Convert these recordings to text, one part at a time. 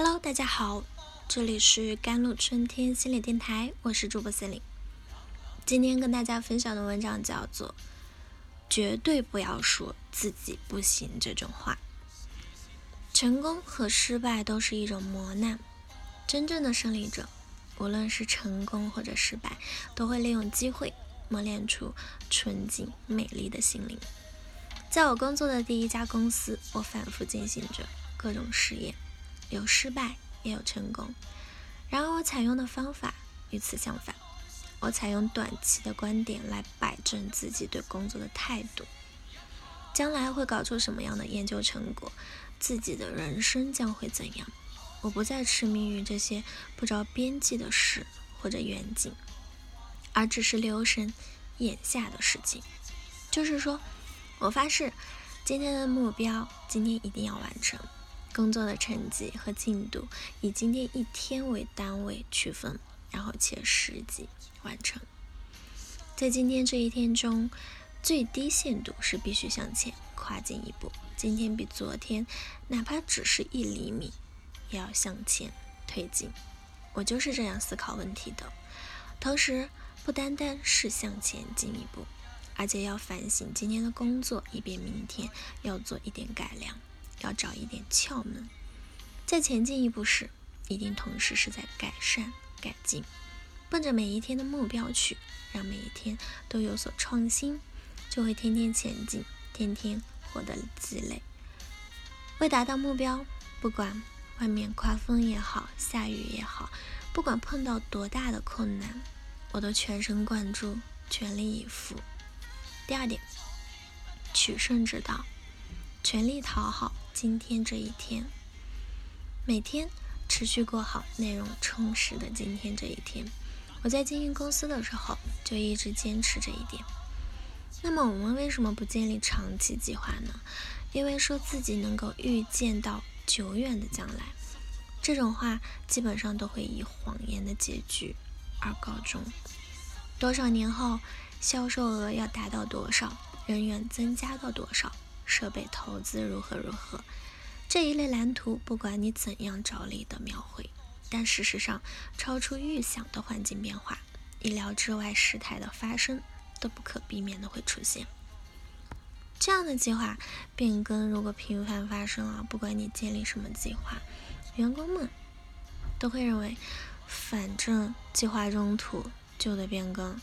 Hello，大家好，这里是甘露春天心理电台，我是主播森林。今天跟大家分享的文章叫做《绝对不要说自己不行》这种话。成功和失败都是一种磨难，真正的胜利者，无论是成功或者失败，都会利用机会磨练出纯净美丽的心灵。在我工作的第一家公司，我反复进行着各种实验。有失败，也有成功。然而，我采用的方法与此相反。我采用短期的观点来摆正自己对工作的态度。将来会搞出什么样的研究成果，自己的人生将会怎样？我不再痴迷于这些不着边际的事或者远景，而只是留神眼下的事情。就是说，我发誓，今天的目标，今天一定要完成。工作的成绩和进度以今天一天为单位区分，然后切实际完成。在今天这一天中，最低限度是必须向前跨进一步。今天比昨天，哪怕只是一厘米，也要向前推进。我就是这样思考问题的。同时，不单单是向前进一步，而且要反省今天的工作，以便明天要做一点改良。要找一点窍门，在前进一步时，一定同时是在改善、改进，奔着每一天的目标去，让每一天都有所创新，就会天天前进，天天获得积累。为达到目标，不管外面刮风也好，下雨也好，不管碰到多大的困难，我都全神贯注，全力以赴。第二点，取胜之道，全力讨好。今天这一天，每天持续过好内容充实的今天这一天，我在经营公司的时候就一直坚持这一点。那么我们为什么不建立长期计划呢？因为说自己能够预见到久远的将来，这种话基本上都会以谎言的结局而告终。多少年后，销售额要达到多少，人员增加到多少？设备投资如何如何？这一类蓝图，不管你怎样着力的描绘，但事实上，超出预想的环境变化、意料之外事态的发生，都不可避免的会出现。这样的计划变更如果频繁发生啊，不管你建立什么计划，员工们都会认为，反正计划中途就得变更，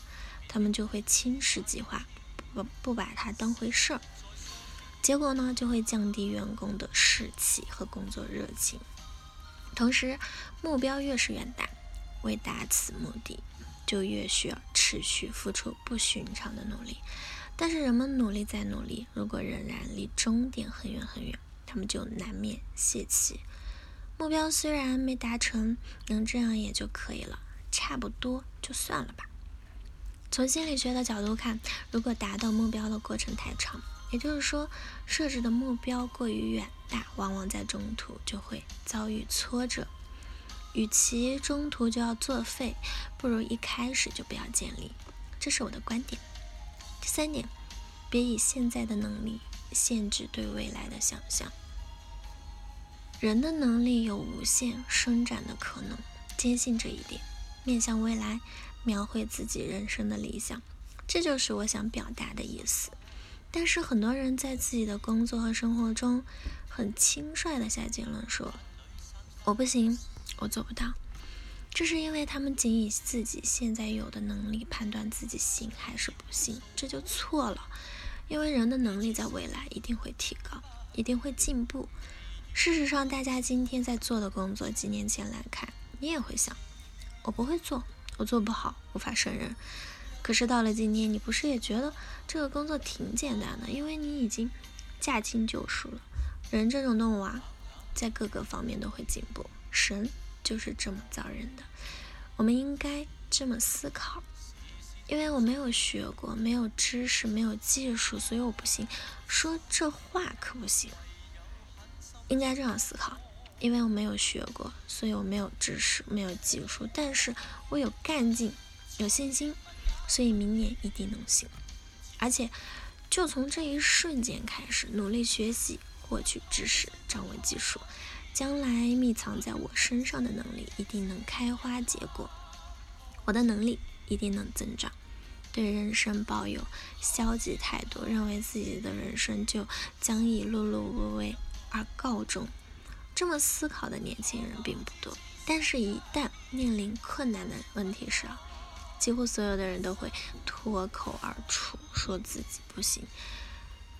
他们就会轻视计划，不不把它当回事儿。结果呢，就会降低员工的士气和工作热情。同时，目标越是远大，为达此目的，就越需要持续付出不寻常的努力。但是，人们努力再努力，如果仍然离终点很远很远，他们就难免泄气。目标虽然没达成，能这样也就可以了，差不多就算了吧。从心理学的角度看，如果达到目标的过程太长，也就是说，设置的目标过于远大，往往在中途就会遭遇挫折。与其中途就要作废，不如一开始就不要建立。这是我的观点。第三点，别以现在的能力限制对未来的想象。人的能力有无限伸展的可能，坚信这一点，面向未来，描绘自己人生的理想。这就是我想表达的意思。但是很多人在自己的工作和生活中，很轻率的下结论说：“我不行，我做不到。”这是因为他们仅以自己现在有的能力判断自己行还是不行，这就错了。因为人的能力在未来一定会提高，一定会进步。事实上，大家今天在做的工作，几年前来看，你也会想：“我不会做，我做不好，无法胜任。”可是到了今天，你不是也觉得这个工作挺简单的？因为你已经驾轻就熟了。人这种动物啊，在各个方面都会进步。神就是这么造人的。我们应该这么思考：因为我没有学过，没有知识，没有技术，所以我不行。说这话可不行。应该这样思考：因为我没有学过，所以我没有知识，没有技术，但是我有干劲，有信心。所以明年一定能行，而且就从这一瞬间开始努力学习，获取知识，掌握技术，将来密藏在我身上的能力一定能开花结果，我的能力一定能增长。对人生抱有消极态度，认为自己的人生就将以碌碌无为而告终。这么思考的年轻人并不多，但是，一旦面临困难的问题时啊，几乎所有的人都会脱口而出说自己不行。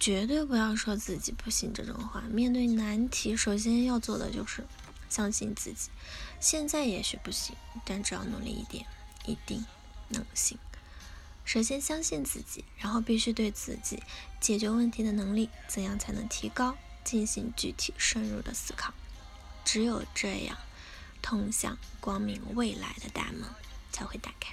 绝对不要说自己不行这种话。面对难题，首先要做的就是相信自己。现在也许不行，但只要努力一点，一定能行。首先相信自己，然后必须对自己解决问题的能力怎样才能提高，进行具体深入的思考。只有这样，通向光明未来的大门才会打开。